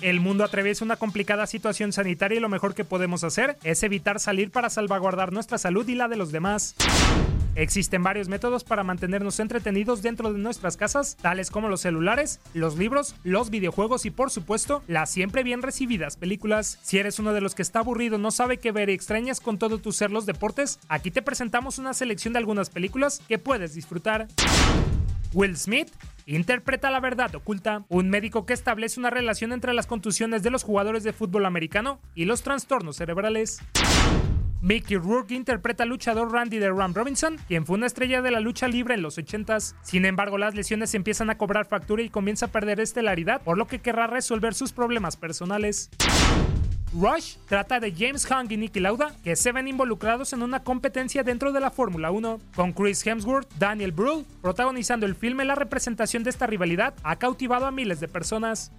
El mundo atraviesa una complicada situación sanitaria y lo mejor que podemos hacer es evitar salir para salvaguardar nuestra salud y la de los demás. Existen varios métodos para mantenernos entretenidos dentro de nuestras casas, tales como los celulares, los libros, los videojuegos y por supuesto las siempre bien recibidas películas. Si eres uno de los que está aburrido, no sabe qué ver y extrañas con todo tu ser los deportes, aquí te presentamos una selección de algunas películas que puedes disfrutar. Will Smith interpreta la verdad oculta, un médico que establece una relación entre las contusiones de los jugadores de fútbol americano y los trastornos cerebrales. Mickey Rourke interpreta al luchador Randy de Ram Robinson, quien fue una estrella de la lucha libre en los 80s. Sin embargo, las lesiones empiezan a cobrar factura y comienza a perder estelaridad, por lo que querrá resolver sus problemas personales. Rush trata de James Hunt y Nicky Lauda, que se ven involucrados en una competencia dentro de la Fórmula 1, con Chris Hemsworth, Daniel Brühl protagonizando el filme. La representación de esta rivalidad ha cautivado a miles de personas.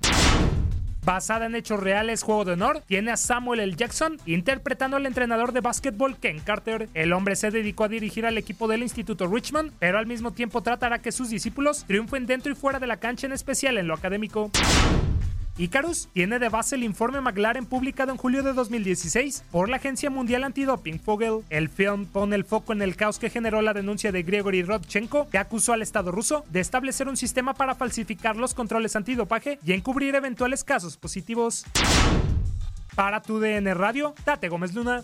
Basada en hechos reales, Juego de Honor tiene a Samuel L. Jackson interpretando al entrenador de básquetbol Ken Carter. El hombre se dedicó a dirigir al equipo del Instituto Richmond, pero al mismo tiempo tratará que sus discípulos triunfen dentro y fuera de la cancha, en especial en lo académico. Icarus tiene de base el informe McLaren publicado en julio de 2016 por la Agencia Mundial Antidoping Fogel. El film pone el foco en el caos que generó la denuncia de Gregory Rodchenko, que acusó al Estado ruso de establecer un sistema para falsificar los controles antidopaje y encubrir eventuales casos positivos. Para tu DN Radio, Tate Gómez Luna.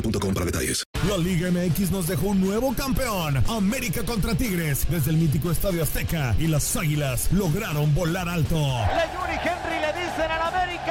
para detalles. La Liga MX nos dejó un nuevo campeón. América contra Tigres desde el mítico Estadio Azteca y las Águilas lograron volar alto. Le Yuri Henry le dicen al América